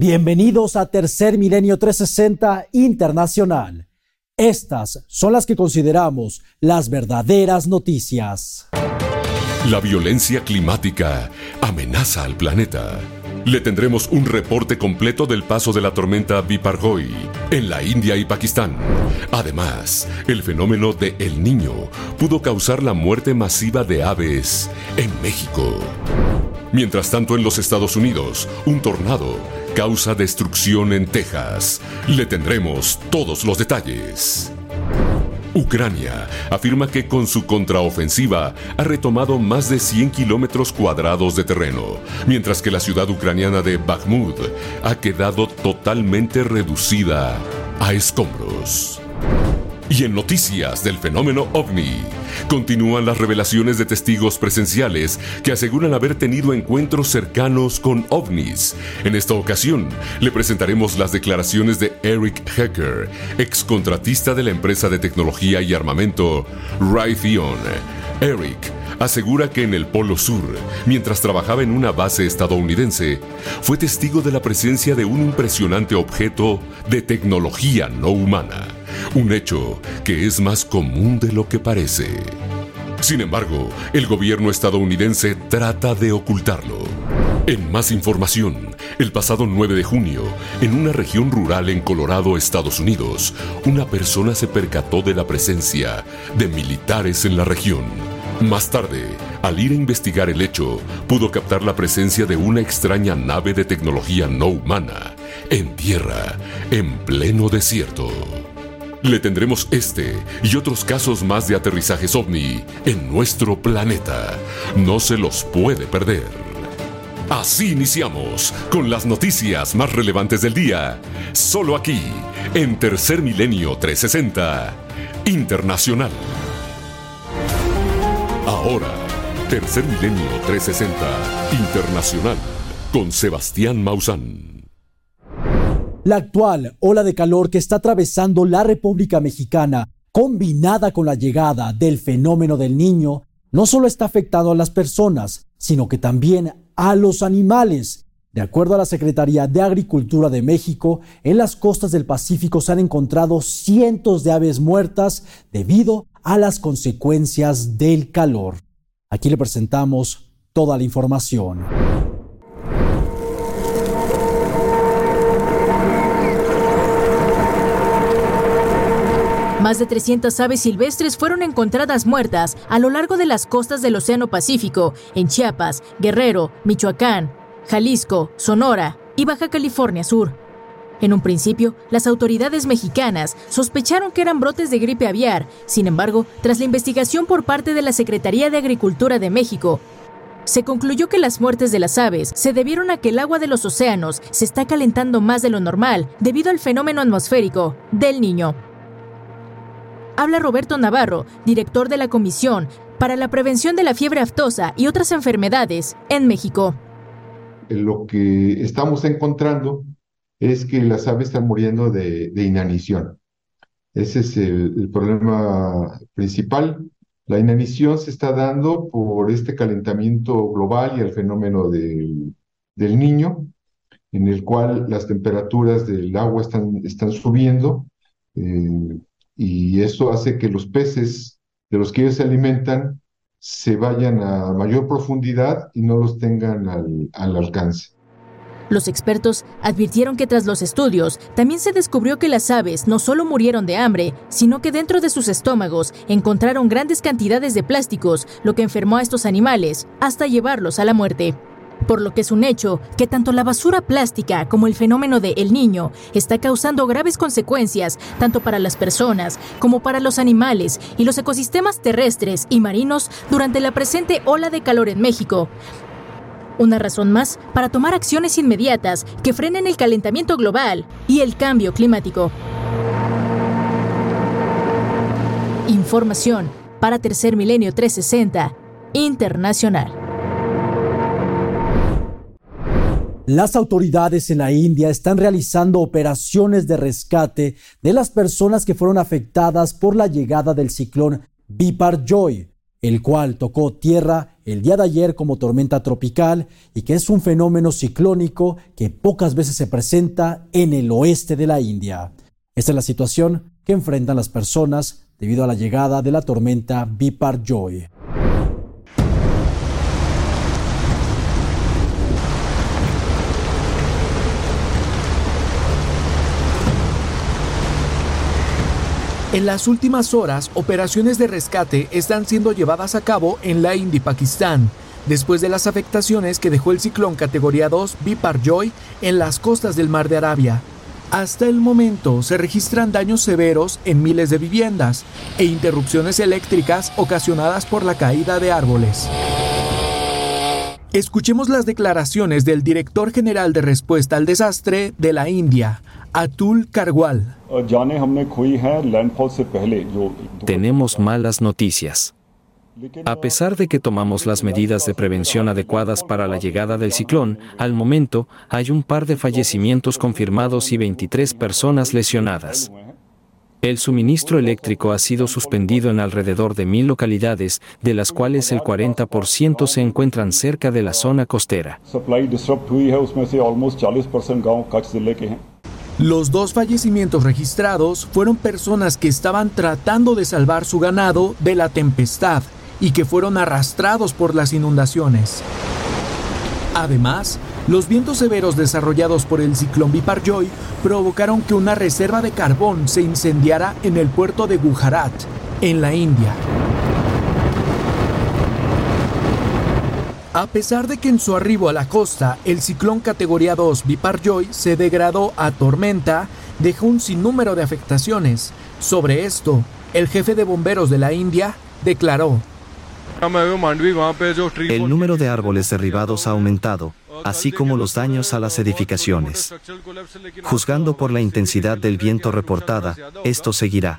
Bienvenidos a Tercer Milenio 360 Internacional. Estas son las que consideramos las verdaderas noticias. La violencia climática amenaza al planeta. Le tendremos un reporte completo del paso de la tormenta Biparjoy en la India y Pakistán. Además, el fenómeno de El Niño pudo causar la muerte masiva de aves en México. Mientras tanto, en los Estados Unidos, un tornado causa destrucción en Texas. Le tendremos todos los detalles. Ucrania afirma que con su contraofensiva ha retomado más de 100 kilómetros cuadrados de terreno, mientras que la ciudad ucraniana de Bakhmut ha quedado totalmente reducida a escombros. Y en noticias del fenómeno ovni, continúan las revelaciones de testigos presenciales que aseguran haber tenido encuentros cercanos con ovnis. En esta ocasión, le presentaremos las declaraciones de Eric Hecker, ex contratista de la empresa de tecnología y armamento Raytheon. Eric asegura que en el Polo Sur, mientras trabajaba en una base estadounidense, fue testigo de la presencia de un impresionante objeto de tecnología no humana un hecho que es más común de lo que parece. Sin embargo, el gobierno estadounidense trata de ocultarlo. En más información, el pasado 9 de junio, en una región rural en Colorado, Estados Unidos, una persona se percató de la presencia de militares en la región. Más tarde, al ir a investigar el hecho, pudo captar la presencia de una extraña nave de tecnología no humana en tierra, en pleno desierto. Le tendremos este y otros casos más de aterrizajes ovni en nuestro planeta. No se los puede perder. Así iniciamos con las noticias más relevantes del día, solo aquí, en Tercer Milenio 360 Internacional. Ahora, Tercer Milenio 360 Internacional con Sebastián Mausán. La actual ola de calor que está atravesando la República Mexicana, combinada con la llegada del fenómeno del niño, no solo está afectando a las personas, sino que también a los animales. De acuerdo a la Secretaría de Agricultura de México, en las costas del Pacífico se han encontrado cientos de aves muertas debido a las consecuencias del calor. Aquí le presentamos toda la información. Más de 300 aves silvestres fueron encontradas muertas a lo largo de las costas del Océano Pacífico, en Chiapas, Guerrero, Michoacán, Jalisco, Sonora y Baja California Sur. En un principio, las autoridades mexicanas sospecharon que eran brotes de gripe aviar, sin embargo, tras la investigación por parte de la Secretaría de Agricultura de México, se concluyó que las muertes de las aves se debieron a que el agua de los océanos se está calentando más de lo normal debido al fenómeno atmosférico del niño habla Roberto Navarro, director de la Comisión para la Prevención de la Fiebre Aftosa y otras enfermedades en México. Lo que estamos encontrando es que las aves están muriendo de, inanición. Ese es el, problema principal. La inanición se está dando por este calentamiento global y el fenómeno del, niño, en el cual las temperaturas del agua están, subiendo. Eh, y eso hace que los peces de los que ellos se alimentan se vayan a mayor profundidad y no los tengan al, al alcance. Los expertos advirtieron que tras los estudios también se descubrió que las aves no solo murieron de hambre, sino que dentro de sus estómagos encontraron grandes cantidades de plásticos, lo que enfermó a estos animales hasta llevarlos a la muerte por lo que es un hecho que tanto la basura plástica como el fenómeno de El Niño está causando graves consecuencias tanto para las personas como para los animales y los ecosistemas terrestres y marinos durante la presente ola de calor en México. Una razón más para tomar acciones inmediatas que frenen el calentamiento global y el cambio climático. Información para Tercer Milenio 360 Internacional. Las autoridades en la India están realizando operaciones de rescate de las personas que fueron afectadas por la llegada del ciclón Biparjoy, el cual tocó tierra el día de ayer como tormenta tropical y que es un fenómeno ciclónico que pocas veces se presenta en el oeste de la India. Esta es la situación que enfrentan las personas debido a la llegada de la tormenta Joy. En las últimas horas, operaciones de rescate están siendo llevadas a cabo en la India y Pakistán, después de las afectaciones que dejó el ciclón categoría 2 Joy en las costas del Mar de Arabia. Hasta el momento se registran daños severos en miles de viviendas e interrupciones eléctricas ocasionadas por la caída de árboles. Escuchemos las declaraciones del director general de respuesta al desastre de la India, Atul Karwal. Tenemos malas noticias. A pesar de que tomamos las medidas de prevención adecuadas para la llegada del ciclón, al momento hay un par de fallecimientos confirmados y 23 personas lesionadas. El suministro eléctrico ha sido suspendido en alrededor de mil localidades, de las cuales el 40% se encuentran cerca de la zona costera. Los dos fallecimientos registrados fueron personas que estaban tratando de salvar su ganado de la tempestad y que fueron arrastrados por las inundaciones. Además, los vientos severos desarrollados por el ciclón Biparjoy provocaron que una reserva de carbón se incendiara en el puerto de Gujarat, en la India. A pesar de que en su arribo a la costa el ciclón categoría 2 Biparjoy se degradó a tormenta, dejó un sinnúmero de afectaciones. Sobre esto, el jefe de bomberos de la India declaró: El número de árboles derribados ha aumentado, así como los daños a las edificaciones. Juzgando por la intensidad del viento reportada, esto seguirá.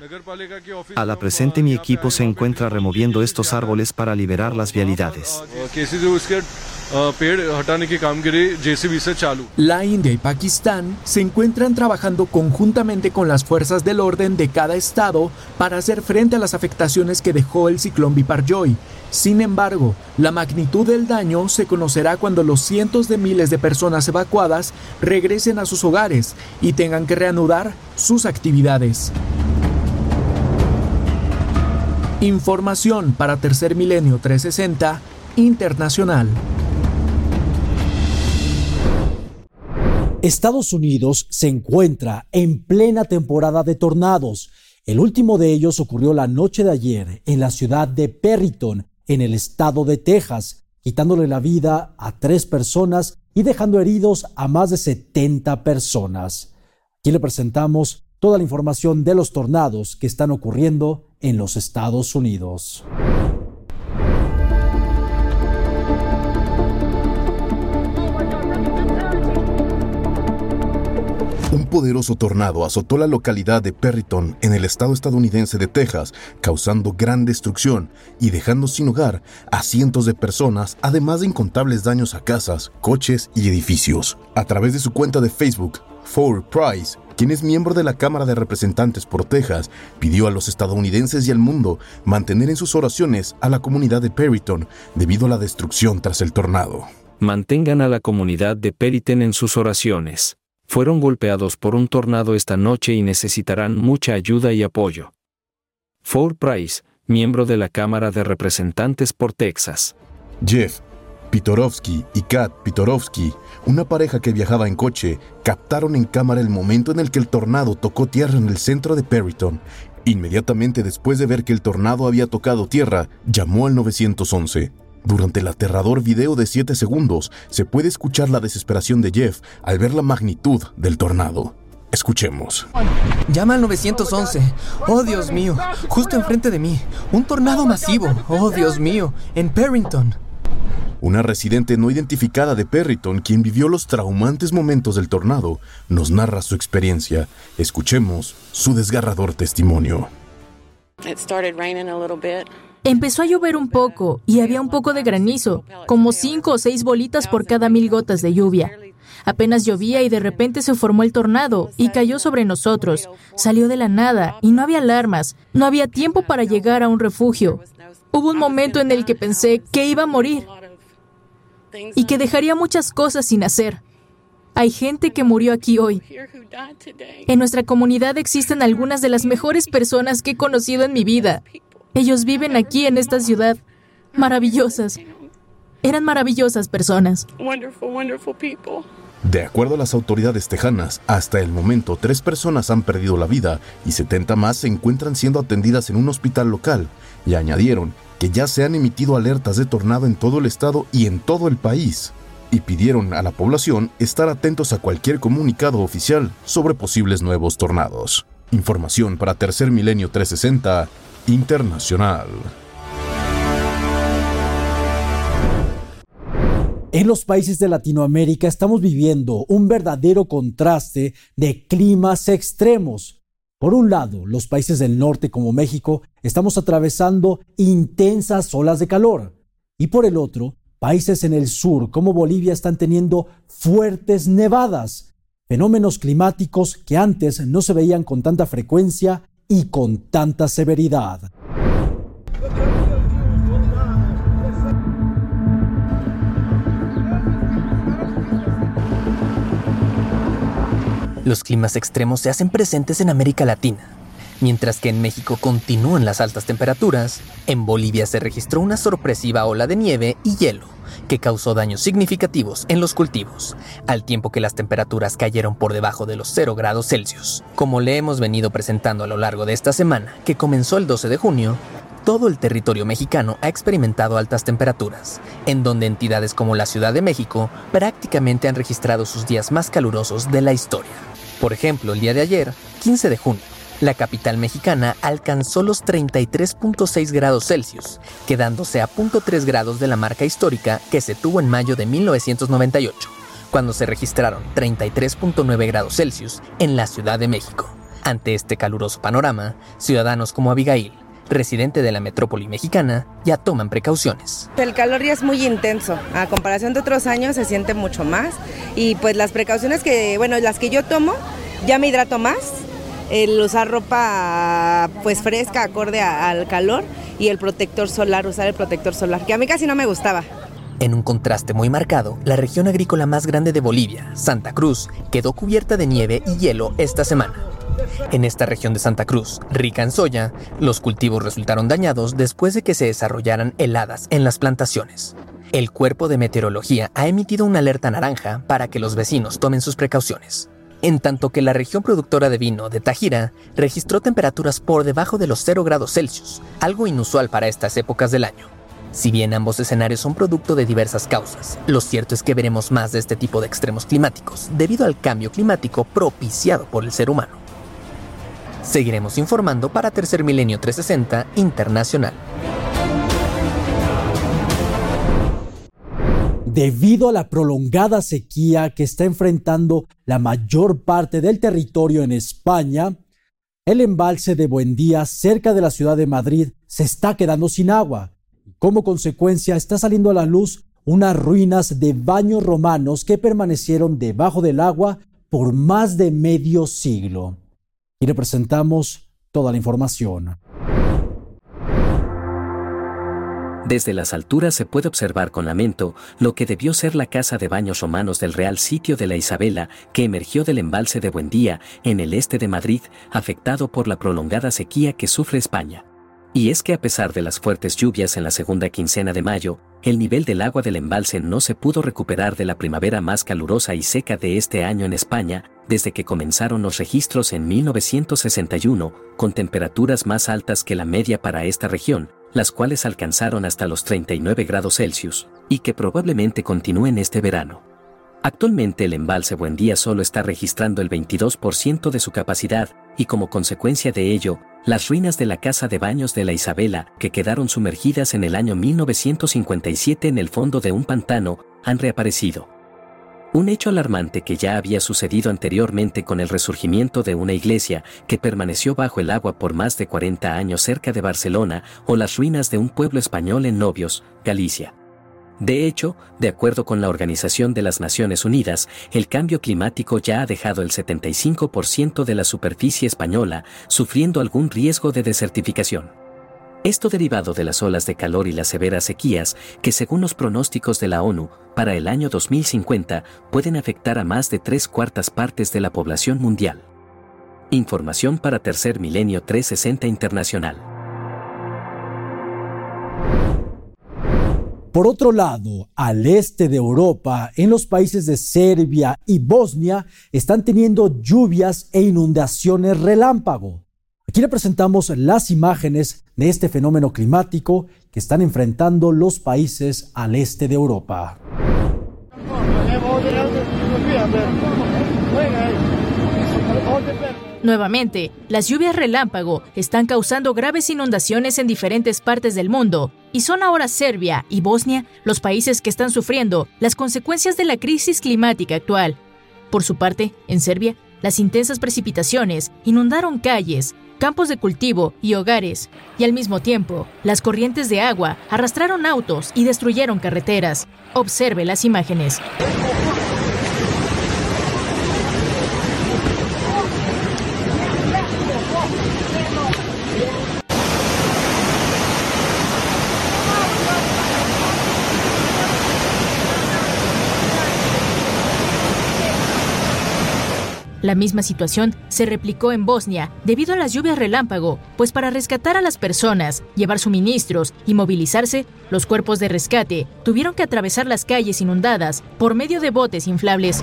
A la presente mi equipo se encuentra removiendo estos árboles para liberar las vialidades. La India y Pakistán se encuentran trabajando conjuntamente con las fuerzas del orden de cada estado para hacer frente a las afectaciones que dejó el ciclón Biparjoy. Sin embargo, la magnitud del daño se conocerá cuando los cientos de miles de personas evacuadas regresen a sus hogares y tengan que reanudar sus actividades. Información para Tercer Milenio 360 Internacional. Estados Unidos se encuentra en plena temporada de tornados. El último de ellos ocurrió la noche de ayer en la ciudad de Perryton, en el estado de Texas, quitándole la vida a tres personas y dejando heridos a más de 70 personas. Aquí le presentamos toda la información de los tornados que están ocurriendo en los Estados Unidos. Un poderoso tornado azotó la localidad de Perryton en el estado estadounidense de Texas, causando gran destrucción y dejando sin hogar a cientos de personas, además de incontables daños a casas, coches y edificios. A través de su cuenta de Facebook, Ford Price, quien es miembro de la Cámara de Representantes por Texas, pidió a los estadounidenses y al mundo mantener en sus oraciones a la comunidad de Perryton debido a la destrucción tras el tornado. Mantengan a la comunidad de Perryton en sus oraciones fueron golpeados por un tornado esta noche y necesitarán mucha ayuda y apoyo. Ford Price, miembro de la Cámara de Representantes por Texas. Jeff Pitorovsky y Kat Pitorovsky, una pareja que viajaba en coche, captaron en cámara el momento en el que el tornado tocó tierra en el centro de Perryton. Inmediatamente después de ver que el tornado había tocado tierra, llamó al 911. Durante el aterrador video de 7 segundos se puede escuchar la desesperación de Jeff al ver la magnitud del tornado. Escuchemos. Llama al 911. Oh, Dios mío. Justo enfrente de mí. Un tornado masivo. Oh, Dios mío. En Perrington. Una residente no identificada de Perryton, quien vivió los traumantes momentos del tornado, nos narra su experiencia. Escuchemos su desgarrador testimonio. It started raining a little bit. Empezó a llover un poco y había un poco de granizo, como cinco o seis bolitas por cada mil gotas de lluvia. Apenas llovía y de repente se formó el tornado y cayó sobre nosotros. Salió de la nada y no había alarmas, no había tiempo para llegar a un refugio. Hubo un momento en el que pensé que iba a morir y que dejaría muchas cosas sin hacer. Hay gente que murió aquí hoy. En nuestra comunidad existen algunas de las mejores personas que he conocido en mi vida. Ellos viven aquí en esta ciudad. Maravillosas. Eran maravillosas personas. De acuerdo a las autoridades tejanas, hasta el momento tres personas han perdido la vida y 70 más se encuentran siendo atendidas en un hospital local. Y añadieron que ya se han emitido alertas de tornado en todo el estado y en todo el país y pidieron a la población estar atentos a cualquier comunicado oficial sobre posibles nuevos tornados. Información para Tercer Milenio 360 Internacional. En los países de Latinoamérica estamos viviendo un verdadero contraste de climas extremos. Por un lado, los países del norte como México estamos atravesando intensas olas de calor y por el otro, Países en el sur como Bolivia están teniendo fuertes nevadas, fenómenos climáticos que antes no se veían con tanta frecuencia y con tanta severidad. Los climas extremos se hacen presentes en América Latina Mientras que en México continúan las altas temperaturas, en Bolivia se registró una sorpresiva ola de nieve y hielo que causó daños significativos en los cultivos, al tiempo que las temperaturas cayeron por debajo de los 0 grados Celsius. Como le hemos venido presentando a lo largo de esta semana, que comenzó el 12 de junio, todo el territorio mexicano ha experimentado altas temperaturas, en donde entidades como la Ciudad de México prácticamente han registrado sus días más calurosos de la historia. Por ejemplo, el día de ayer, 15 de junio, la capital mexicana alcanzó los 33.6 grados Celsius, quedándose a 0.3 grados de la marca histórica que se tuvo en mayo de 1998, cuando se registraron 33.9 grados Celsius en la Ciudad de México. Ante este caluroso panorama, ciudadanos como Abigail, residente de la metrópoli mexicana, ya toman precauciones. El calor ya es muy intenso, a comparación de otros años se siente mucho más y pues las precauciones que, bueno, las que yo tomo, ya me hidrato más, el usar ropa pues fresca, acorde al calor y el protector solar, usar el protector solar, que a mí casi no me gustaba. En un contraste muy marcado, la región agrícola más grande de Bolivia, Santa Cruz, quedó cubierta de nieve y hielo esta semana. En esta región de Santa Cruz, rica en soya, los cultivos resultaron dañados después de que se desarrollaran heladas en las plantaciones. El cuerpo de meteorología ha emitido una alerta naranja para que los vecinos tomen sus precauciones en tanto que la región productora de vino de Tajira registró temperaturas por debajo de los 0 grados Celsius, algo inusual para estas épocas del año. Si bien ambos escenarios son producto de diversas causas, lo cierto es que veremos más de este tipo de extremos climáticos debido al cambio climático propiciado por el ser humano. Seguiremos informando para Tercer Milenio 360 Internacional. Debido a la prolongada sequía que está enfrentando la mayor parte del territorio en España, el embalse de Buendía, cerca de la ciudad de Madrid, se está quedando sin agua. Como consecuencia, está saliendo a la luz unas ruinas de baños romanos que permanecieron debajo del agua por más de medio siglo. Y le presentamos toda la información. Desde las alturas se puede observar con lamento lo que debió ser la casa de baños romanos del Real Sitio de la Isabela, que emergió del embalse de Buendía, en el este de Madrid, afectado por la prolongada sequía que sufre España. Y es que a pesar de las fuertes lluvias en la segunda quincena de mayo, el nivel del agua del embalse no se pudo recuperar de la primavera más calurosa y seca de este año en España, desde que comenzaron los registros en 1961, con temperaturas más altas que la media para esta región, las cuales alcanzaron hasta los 39 grados Celsius, y que probablemente continúen este verano. Actualmente el embalse Buendía solo está registrando el 22% de su capacidad, y como consecuencia de ello, las ruinas de la casa de baños de la Isabela, que quedaron sumergidas en el año 1957 en el fondo de un pantano, han reaparecido. Un hecho alarmante que ya había sucedido anteriormente con el resurgimiento de una iglesia que permaneció bajo el agua por más de 40 años cerca de Barcelona o las ruinas de un pueblo español en Novios, Galicia. De hecho, de acuerdo con la Organización de las Naciones Unidas, el cambio climático ya ha dejado el 75% de la superficie española sufriendo algún riesgo de desertificación. Esto derivado de las olas de calor y las severas sequías que según los pronósticos de la ONU, para el año 2050 pueden afectar a más de tres cuartas partes de la población mundial. Información para Tercer Milenio 360 Internacional. Por otro lado, al este de Europa, en los países de Serbia y Bosnia, están teniendo lluvias e inundaciones relámpago. Aquí le presentamos las imágenes de este fenómeno climático que están enfrentando los países al este de Europa. Nuevamente, las lluvias relámpago están causando graves inundaciones en diferentes partes del mundo, y son ahora Serbia y Bosnia los países que están sufriendo las consecuencias de la crisis climática actual. Por su parte, en Serbia, las intensas precipitaciones inundaron calles, campos de cultivo y hogares, y al mismo tiempo, las corrientes de agua arrastraron autos y destruyeron carreteras. Observe las imágenes. La misma situación se replicó en Bosnia debido a las lluvias relámpago, pues para rescatar a las personas, llevar suministros y movilizarse, los cuerpos de rescate tuvieron que atravesar las calles inundadas por medio de botes inflables.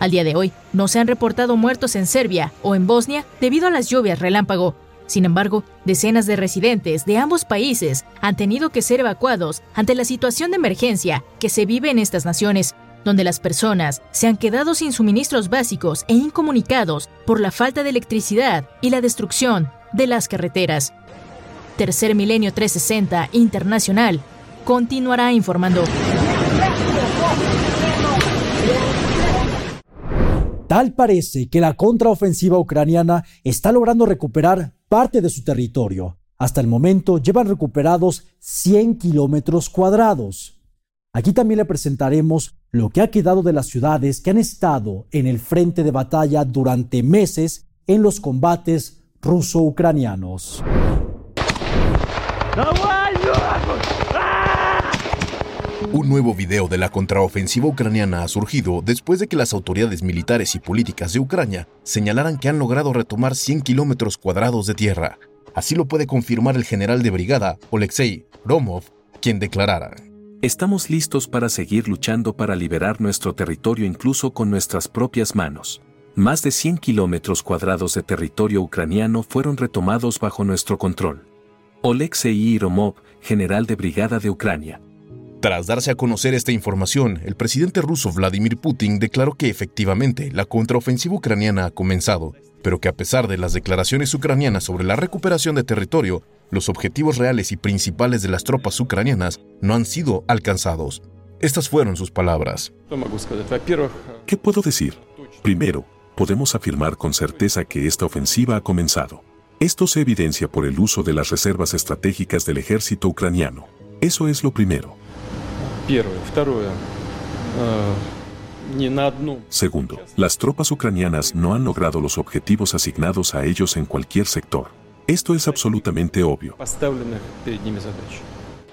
Al día de hoy, no se han reportado muertos en Serbia o en Bosnia debido a las lluvias relámpago, sin embargo, decenas de residentes de ambos países han tenido que ser evacuados ante la situación de emergencia que se vive en estas naciones, donde las personas se han quedado sin suministros básicos e incomunicados por la falta de electricidad y la destrucción de las carreteras. Tercer Milenio 360 Internacional continuará informando. Tal parece que la contraofensiva ucraniana está logrando recuperar parte de su territorio. Hasta el momento llevan recuperados 100 kilómetros cuadrados. Aquí también le presentaremos lo que ha quedado de las ciudades que han estado en el frente de batalla durante meses en los combates ruso-ucranianos. Un nuevo video de la contraofensiva ucraniana ha surgido después de que las autoridades militares y políticas de Ucrania señalaran que han logrado retomar 100 kilómetros cuadrados de tierra. Así lo puede confirmar el general de brigada, Oleksiy Romov, quien declarara. Estamos listos para seguir luchando para liberar nuestro territorio incluso con nuestras propias manos. Más de 100 kilómetros cuadrados de territorio ucraniano fueron retomados bajo nuestro control. Oleksiy Romov, general de brigada de Ucrania, tras darse a conocer esta información, el presidente ruso Vladimir Putin declaró que efectivamente la contraofensiva ucraniana ha comenzado, pero que a pesar de las declaraciones ucranianas sobre la recuperación de territorio, los objetivos reales y principales de las tropas ucranianas no han sido alcanzados. Estas fueron sus palabras. ¿Qué puedo decir? Primero, podemos afirmar con certeza que esta ofensiva ha comenzado. Esto se evidencia por el uso de las reservas estratégicas del ejército ucraniano. Eso es lo primero. Segundo, las tropas ucranianas no han logrado los objetivos asignados a ellos en cualquier sector. Esto es absolutamente obvio.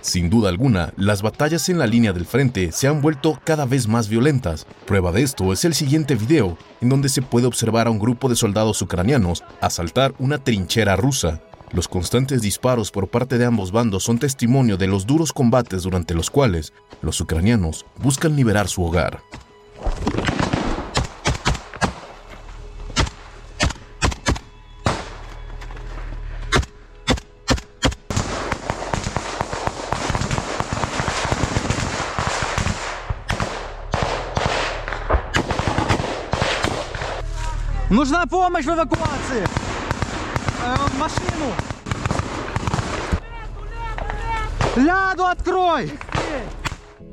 Sin duda alguna, las batallas en la línea del frente se han vuelto cada vez más violentas. Prueba de esto es el siguiente video, en donde se puede observar a un grupo de soldados ucranianos asaltar una trinchera rusa. Los constantes disparos por parte de ambos bandos son testimonio de los duros combates durante los cuales los ucranianos buscan liberar su hogar. Нужна помощь в эвакуации!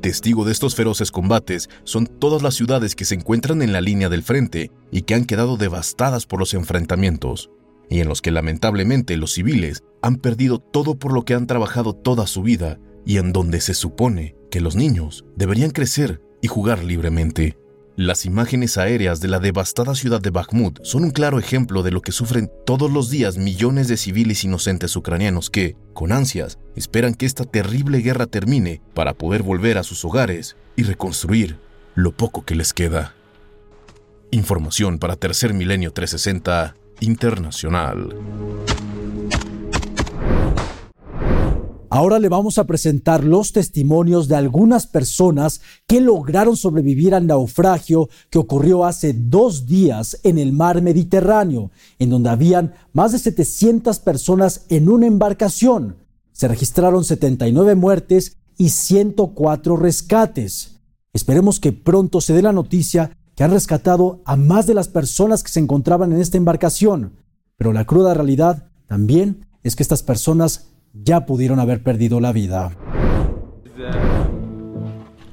Testigo de estos feroces combates son todas las ciudades que se encuentran en la línea del frente y que han quedado devastadas por los enfrentamientos, y en los que lamentablemente los civiles han perdido todo por lo que han trabajado toda su vida y en donde se supone que los niños deberían crecer y jugar libremente. Las imágenes aéreas de la devastada ciudad de Bakhmut son un claro ejemplo de lo que sufren todos los días millones de civiles inocentes ucranianos que, con ansias, esperan que esta terrible guerra termine para poder volver a sus hogares y reconstruir lo poco que les queda. Información para Tercer Milenio 360 Internacional. Ahora le vamos a presentar los testimonios de algunas personas que lograron sobrevivir al naufragio que ocurrió hace dos días en el mar Mediterráneo, en donde habían más de 700 personas en una embarcación. Se registraron 79 muertes y 104 rescates. Esperemos que pronto se dé la noticia que han rescatado a más de las personas que se encontraban en esta embarcación. Pero la cruda realidad también es que estas personas ya pudieron haber perdido la vida.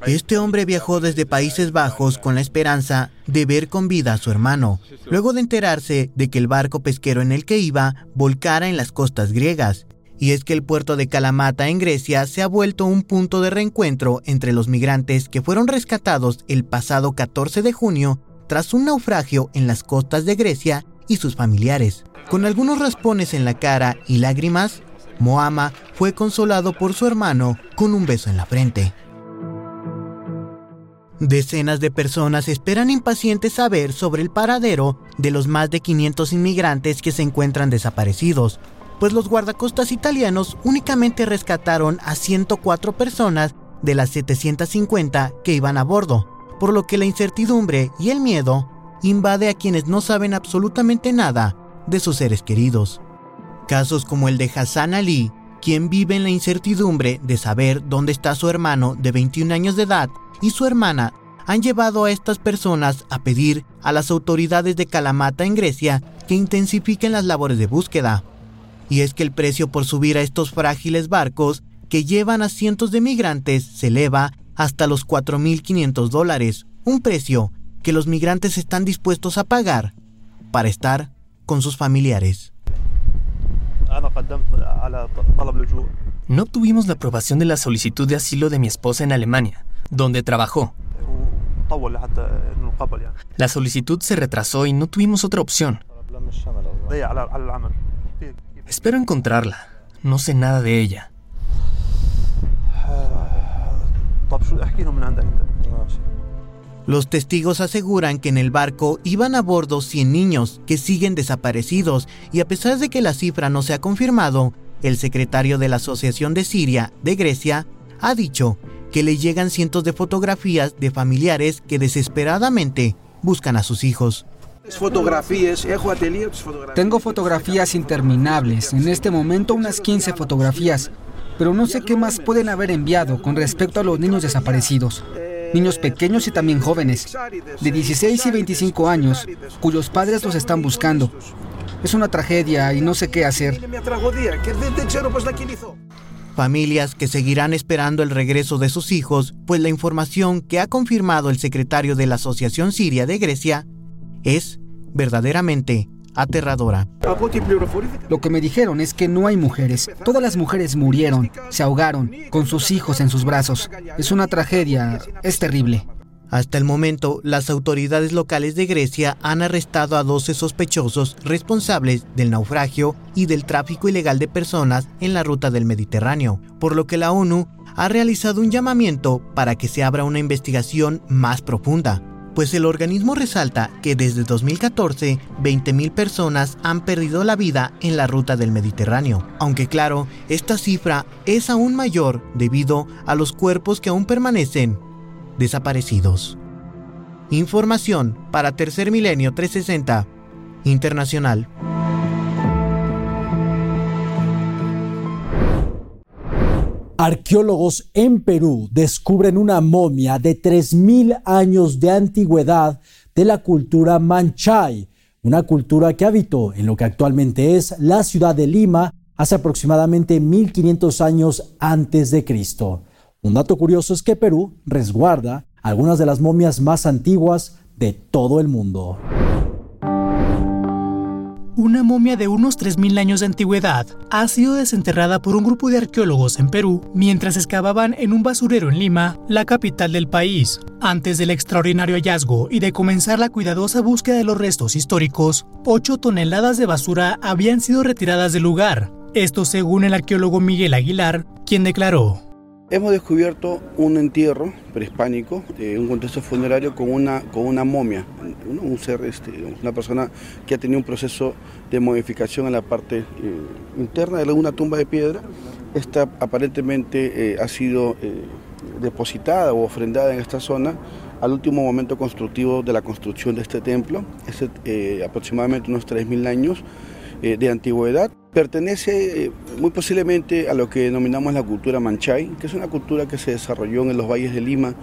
Este hombre viajó desde Países Bajos con la esperanza de ver con vida a su hermano, luego de enterarse de que el barco pesquero en el que iba volcara en las costas griegas. Y es que el puerto de Kalamata en Grecia se ha vuelto un punto de reencuentro entre los migrantes que fueron rescatados el pasado 14 de junio tras un naufragio en las costas de Grecia y sus familiares. Con algunos raspones en la cara y lágrimas, Moama fue consolado por su hermano con un beso en la frente. Decenas de personas esperan impacientes saber sobre el paradero de los más de 500 inmigrantes que se encuentran desaparecidos, pues los guardacostas italianos únicamente rescataron a 104 personas de las 750 que iban a bordo, por lo que la incertidumbre y el miedo invade a quienes no saben absolutamente nada de sus seres queridos. Casos como el de Hassan Ali, quien vive en la incertidumbre de saber dónde está su hermano de 21 años de edad y su hermana, han llevado a estas personas a pedir a las autoridades de Kalamata en Grecia que intensifiquen las labores de búsqueda. Y es que el precio por subir a estos frágiles barcos que llevan a cientos de migrantes se eleva hasta los 4.500 dólares, un precio que los migrantes están dispuestos a pagar para estar con sus familiares. No obtuvimos la aprobación de la solicitud de asilo de mi esposa en Alemania, donde trabajó. La solicitud se retrasó y no tuvimos otra opción. Espero encontrarla. No sé nada de ella. Los testigos aseguran que en el barco iban a bordo 100 niños que siguen desaparecidos y a pesar de que la cifra no se ha confirmado, el secretario de la Asociación de Siria de Grecia ha dicho que le llegan cientos de fotografías de familiares que desesperadamente buscan a sus hijos. Tengo fotografías interminables, en este momento unas 15 fotografías, pero no sé qué más pueden haber enviado con respecto a los niños desaparecidos niños pequeños y también jóvenes, de 16 y 25 años, cuyos padres los están buscando. Es una tragedia y no sé qué hacer. Familias que seguirán esperando el regreso de sus hijos, pues la información que ha confirmado el secretario de la Asociación Siria de Grecia es verdaderamente aterradora. Lo que me dijeron es que no hay mujeres. Todas las mujeres murieron, se ahogaron, con sus hijos en sus brazos. Es una tragedia, es terrible. Hasta el momento, las autoridades locales de Grecia han arrestado a 12 sospechosos responsables del naufragio y del tráfico ilegal de personas en la ruta del Mediterráneo, por lo que la ONU ha realizado un llamamiento para que se abra una investigación más profunda pues el organismo resalta que desde 2014 20.000 personas han perdido la vida en la ruta del Mediterráneo, aunque claro, esta cifra es aún mayor debido a los cuerpos que aún permanecen desaparecidos. Información para Tercer Milenio 360 Internacional. Arqueólogos en Perú descubren una momia de 3.000 años de antigüedad de la cultura Manchay, una cultura que habitó en lo que actualmente es la ciudad de Lima hace aproximadamente 1500 años antes de Cristo. Un dato curioso es que Perú resguarda algunas de las momias más antiguas de todo el mundo. una momia de unos 3.000 años de antigüedad ha sido desenterrada por un grupo de arqueólogos en Perú mientras excavaban en un basurero en Lima, la capital del país. Antes del extraordinario hallazgo y de comenzar la cuidadosa búsqueda de los restos históricos, 8 toneladas de basura habían sido retiradas del lugar. Esto según el arqueólogo Miguel Aguilar, quien declaró. Hemos descubierto un entierro prehispánico, eh, un contexto funerario con una, con una momia, un, ser, este, una persona que ha tenido un proceso de modificación en la parte eh, interna de una tumba de piedra. Esta aparentemente eh, ha sido depositada o ofrendada en esta zona al último momento constructivo de la construcción de este templo, es aproximadamente unos 3.000 años de antigüedad. Pertenece eh, muy posiblemente a lo que denominamos la cultura manchay, que es una cultura que se desarrolló en los valles de Lima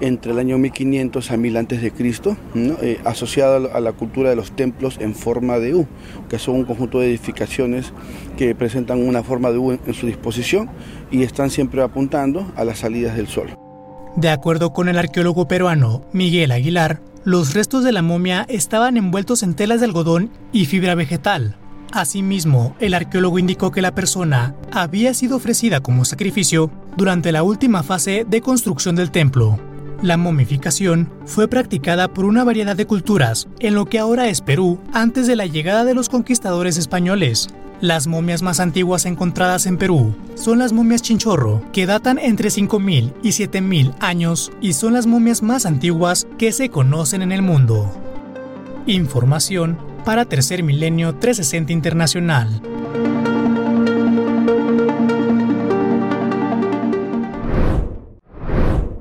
entre el año 1500 a 1000 antes de Cristo, eh, asociada a la cultura de los templos en forma de U, que son un conjunto de edificaciones que presentan una forma de U en su disposición y están siempre apuntando a las salidas del sol. De acuerdo con el arqueólogo peruano Miguel Aguilar, los restos de la momia estaban envueltos en telas de algodón y fibra vegetal, Asimismo, el arqueólogo indicó que la persona había sido ofrecida como sacrificio durante la última fase de construcción del templo. La momificación fue practicada por una variedad de culturas en lo que ahora es Perú antes de la llegada de los conquistadores españoles. Las momias más antiguas encontradas en Perú son las momias chinchorro, que datan entre 5.000 y 7.000 años y son las momias más antiguas que se conocen en el mundo. Información para Tercer Milenio 360 Internacional.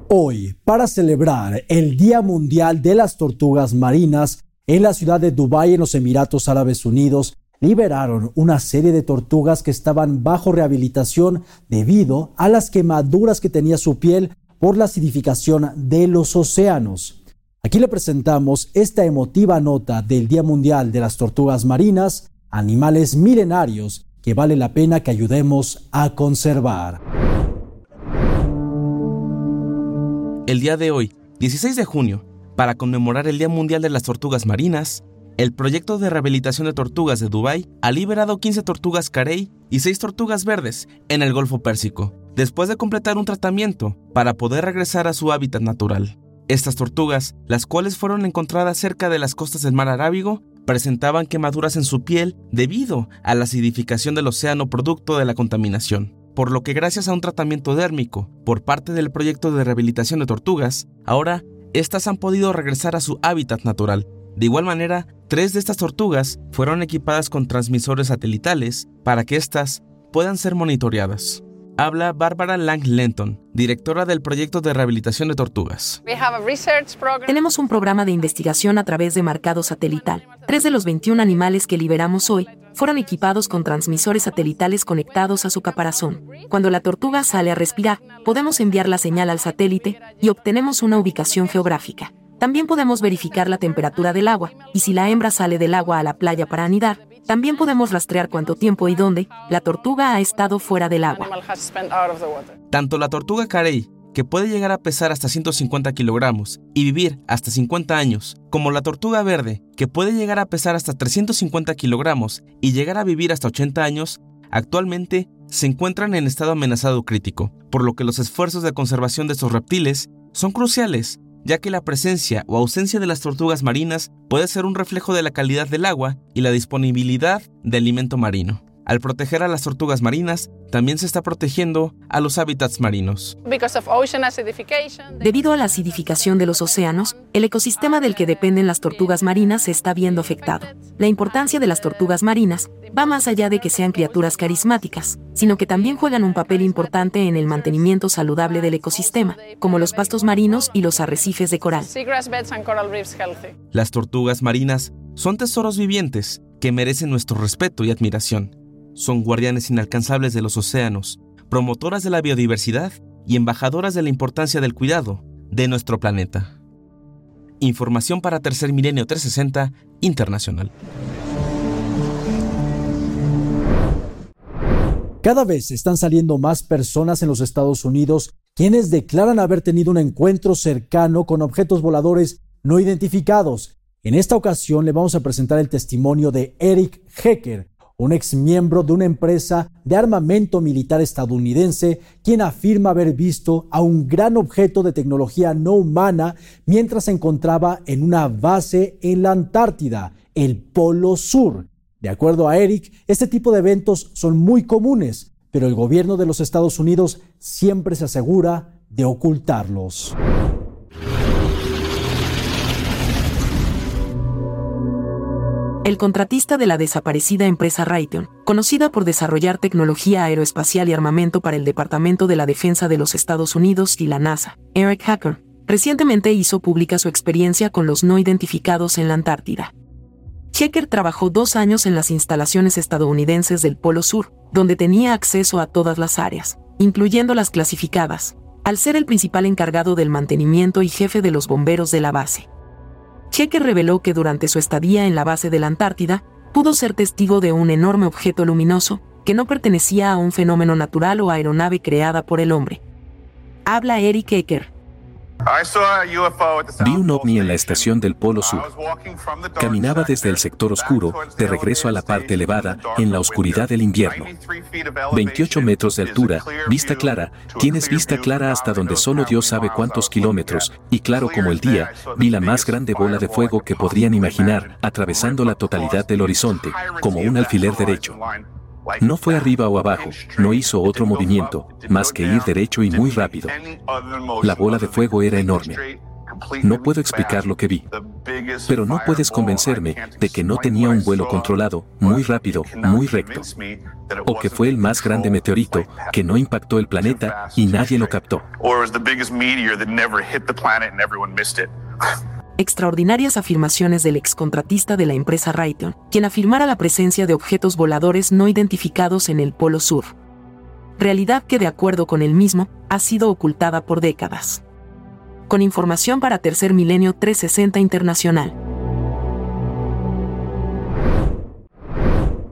Hoy, para celebrar el Día Mundial de las Tortugas Marinas, en la ciudad de Dubái, en los Emiratos Árabes Unidos, liberaron una serie de tortugas que estaban bajo rehabilitación debido a las quemaduras que tenía su piel por la acidificación de los océanos. Aquí le presentamos esta emotiva nota del Día Mundial de las Tortugas Marinas, animales milenarios que vale la pena que ayudemos a conservar. El día de hoy, 16 de junio, para conmemorar el Día Mundial de las Tortugas Marinas, el proyecto de rehabilitación de tortugas de Dubái ha liberado 15 tortugas carey y 6 tortugas verdes en el Golfo Pérsico, después de completar un tratamiento para poder regresar a su hábitat natural. Estas tortugas, las cuales fueron encontradas cerca de las costas del mar Arábigo, presentaban quemaduras en su piel debido a la acidificación del océano producto de la contaminación, por lo que gracias a un tratamiento dérmico por parte del proyecto de rehabilitación de tortugas, ahora estas han podido regresar a su hábitat natural. De igual manera, tres de estas tortugas fueron equipadas con transmisores satelitales para que éstas puedan ser monitoreadas habla Bárbara Lang Lenton, directora del proyecto de rehabilitación de tortugas. Tenemos un programa de investigación a través de marcado satelital. Tres de los 21 animales que liberamos hoy fueron equipados con transmisores satelitales conectados a su caparazón. Cuando la tortuga sale a respirar, podemos enviar la señal al satélite y obtenemos una ubicación geográfica. También podemos verificar la temperatura del agua, y si la hembra sale del agua a la playa para anidar, también podemos rastrear cuánto tiempo y dónde la tortuga ha estado fuera del agua. Tanto la tortuga carey, que puede llegar a pesar hasta 150 kilogramos y vivir hasta 50 años, como la tortuga verde, que puede llegar a pesar hasta 350 kilogramos y llegar a vivir hasta 80 años, actualmente se encuentran en estado amenazado crítico, por lo que los esfuerzos de conservación de estos reptiles son cruciales ya que la presencia o ausencia de las tortugas marinas puede ser un reflejo de la calidad del agua y la disponibilidad de alimento marino. Al proteger a las tortugas marinas, también se está protegiendo a los hábitats marinos. Debido a la acidificación de los océanos, el ecosistema del que dependen las tortugas marinas se está viendo afectado. La importancia de las tortugas marinas va más allá de que sean criaturas carismáticas, sino que también juegan un papel importante en el mantenimiento saludable del ecosistema, como los pastos marinos y los arrecifes de coral. Las tortugas marinas son tesoros vivientes que merecen nuestro respeto y admiración son guardianes inalcanzables de los océanos, promotoras de la biodiversidad y embajadoras de la importancia del cuidado de nuestro planeta. Información para Tercer Milenio 360 Internacional. Cada vez están saliendo más personas en los Estados Unidos quienes declaran haber tenido un encuentro cercano con objetos voladores no identificados En esta ocasión le vamos a presentar el testimonio de Eric Hecker, un ex miembro de una empresa de armamento militar estadounidense, quien afirma haber visto a un gran objeto de tecnología no humana mientras se encontraba en una base en la Antártida, el Polo Sur. De acuerdo a Eric, este tipo de eventos son muy comunes, pero el gobierno de los Estados Unidos siempre se asegura de ocultarlos. El contratista de la desaparecida empresa Raytheon, conocida por desarrollar tecnología aeroespacial y armamento para el Departamento de la Defensa de los Estados Unidos y la NASA, Eric Hacker, recientemente hizo pública su experiencia con los no identificados en la Antártida. Hacker trabajó dos años en las instalaciones estadounidenses del Polo Sur, donde tenía acceso a todas las áreas, incluyendo las clasificadas, al ser el principal encargado del mantenimiento y jefe de los bomberos de la base. Cheque reveló que durante su estadía en la base de la Antártida, pudo ser testigo de un enorme objeto luminoso que no pertenecía a un fenómeno natural o aeronave creada por el hombre. Habla Eric Ecker, Vi un ovni en la estación del Polo Sur. Caminaba desde el sector oscuro, de regreso a la parte elevada, en la oscuridad del invierno. 28 metros de altura, vista clara, tienes vista clara hasta donde solo Dios sabe cuántos kilómetros, y claro como el día, vi la más grande bola de fuego que podrían imaginar, atravesando la totalidad del horizonte, como un alfiler derecho. No fue arriba o abajo, no hizo otro movimiento, más que ir derecho y muy rápido. La bola de fuego era enorme. No puedo explicar lo que vi, pero no puedes convencerme de que no tenía un vuelo controlado, muy rápido, muy recto, o que fue el más grande meteorito que no impactó el planeta y nadie lo captó extraordinarias afirmaciones del excontratista de la empresa Raytheon, quien afirmara la presencia de objetos voladores no identificados en el Polo Sur. Realidad que, de acuerdo con él mismo, ha sido ocultada por décadas. Con información para Tercer Milenio 360 Internacional.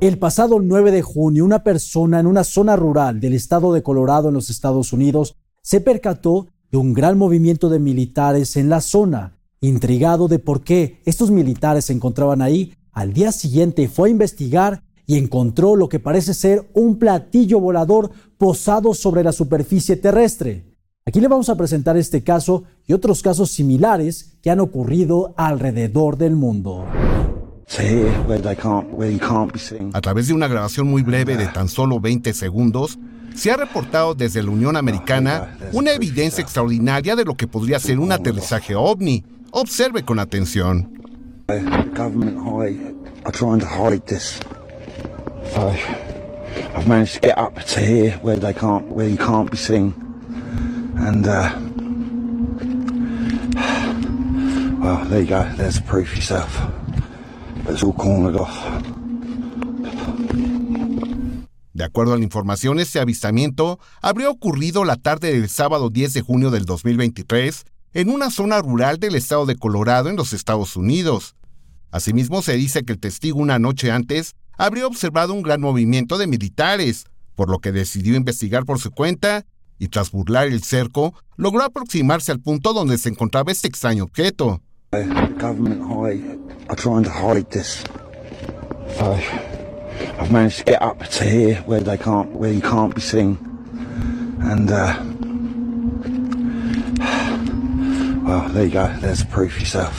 El pasado 9 de junio, una persona en una zona rural del estado de Colorado en los Estados Unidos se percató de un gran movimiento de militares en la zona Intrigado de por qué estos militares se encontraban ahí, al día siguiente fue a investigar y encontró lo que parece ser un platillo volador posado sobre la superficie terrestre. Aquí le vamos a presentar este caso y otros casos similares que han ocurrido alrededor del mundo. A través de una grabación muy breve de tan solo 20 segundos, se ha reportado desde la Unión Americana una evidencia extraordinaria de lo que podría ser un aterrizaje ovni Observe con atención. I've managed to get up to here where they can't, where you can't be seen, and uh, well, there you go. There's the proof yourself. It's all cornered off. De acuerdo a la información, este avistamiento habría ocurrido la tarde del sábado 10 de junio del 2023 en una zona rural del estado de Colorado en los Estados Unidos. Asimismo, se dice que el testigo una noche antes habría observado un gran movimiento de militares, por lo que decidió investigar por su cuenta y tras burlar el cerco, logró aproximarse al punto donde se encontraba este extraño objeto. Well, there you go. There's proof yourself.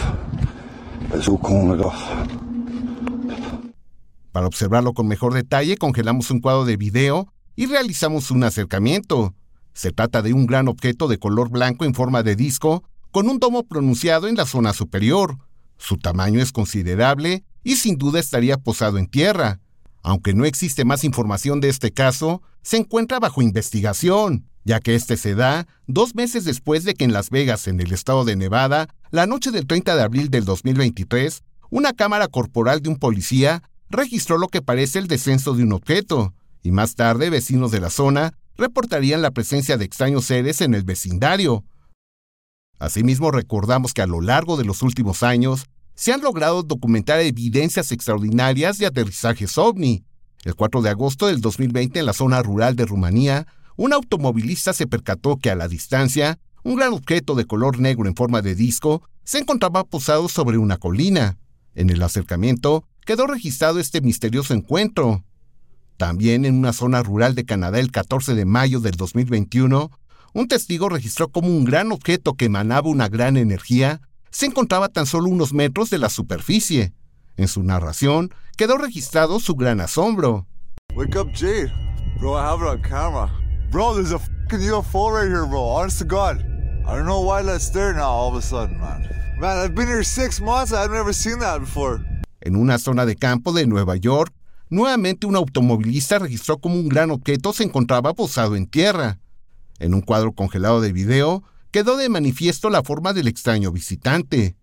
Para observarlo con mejor detalle, congelamos un cuadro de video y realizamos un acercamiento. Se trata de un gran objeto de color blanco en forma de disco, con un domo pronunciado en la zona superior. Su tamaño es considerable y sin duda estaría posado en tierra. Aunque no existe más información de este caso, se encuentra bajo investigación ya que este se da dos meses después de que en Las Vegas, en el estado de Nevada, la noche del 30 de abril del 2023, una cámara corporal de un policía registró lo que parece el descenso de un objeto, y más tarde vecinos de la zona reportarían la presencia de extraños seres en el vecindario. Asimismo, recordamos que a lo largo de los últimos años se han logrado documentar evidencias extraordinarias de aterrizajes ovni. El 4 de agosto del 2020 en la zona rural de Rumanía, un automovilista se percató que a la distancia, un gran objeto de color negro en forma de disco se encontraba posado sobre una colina. En el acercamiento quedó registrado este misterioso encuentro. También en una zona rural de Canadá el 14 de mayo del 2021, un testigo registró como un gran objeto que emanaba una gran energía se encontraba tan solo unos metros de la superficie. En su narración quedó registrado su gran asombro. Wake up, Jade. Bro, I have it camera. Bro, there's a fucking UFO right here, bro. Honest to God. I don't know why that's there now all of a sudden, man. Man, I've been here six months. I've never seen that before. En una zona de campo de Nueva York, nuevamente un automovilista registró como un gran objeto se encontraba posado en tierra. En un cuadro congelado de video, quedó de manifiesto la forma del extraño visitante.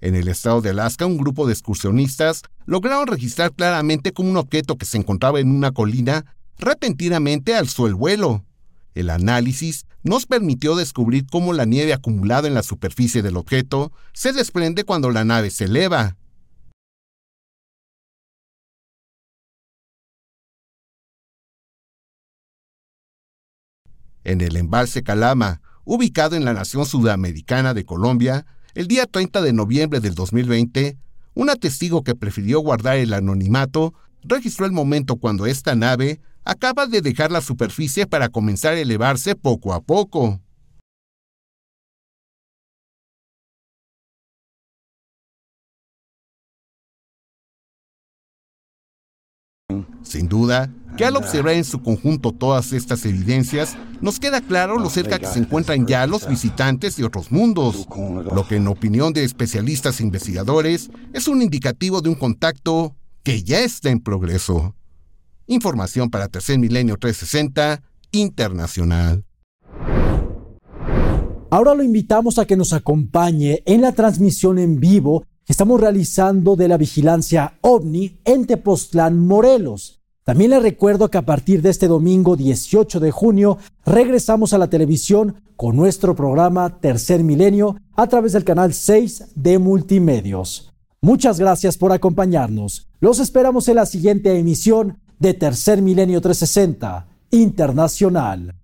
En el estado de Alaska, un grupo de excursionistas lograron registrar claramente como un objeto que se encontraba en una colina repentinamente alzó el vuelo. El análisis nos permitió descubrir cómo la nieve acumulada en la superficie del objeto se desprende cuando la nave se eleva. En el embalse Calama, ubicado en la nación sudamericana de Colombia, el día 30 de noviembre del 2020, un testigo que prefirió guardar el anonimato registró el momento cuando esta nave acaba de dejar la superficie para comenzar a elevarse poco a poco. Sin duda, que al observar en su conjunto todas estas evidencias, nos queda claro lo cerca que se encuentran ya los visitantes de otros mundos, lo que en opinión de especialistas e investigadores es un indicativo de un contacto que ya está en progreso. Información para Tercer Milenio 360 Internacional. Ahora lo invitamos a que nos acompañe en la transmisión en vivo que estamos realizando de la vigilancia OVNI en Tepoztlán, Morelos. También les recuerdo que a partir de este domingo 18 de junio regresamos a la televisión con nuestro programa Tercer Milenio a través del canal 6 de Multimedios. Muchas gracias por acompañarnos. Los esperamos en la siguiente emisión de Tercer Milenio 360 Internacional.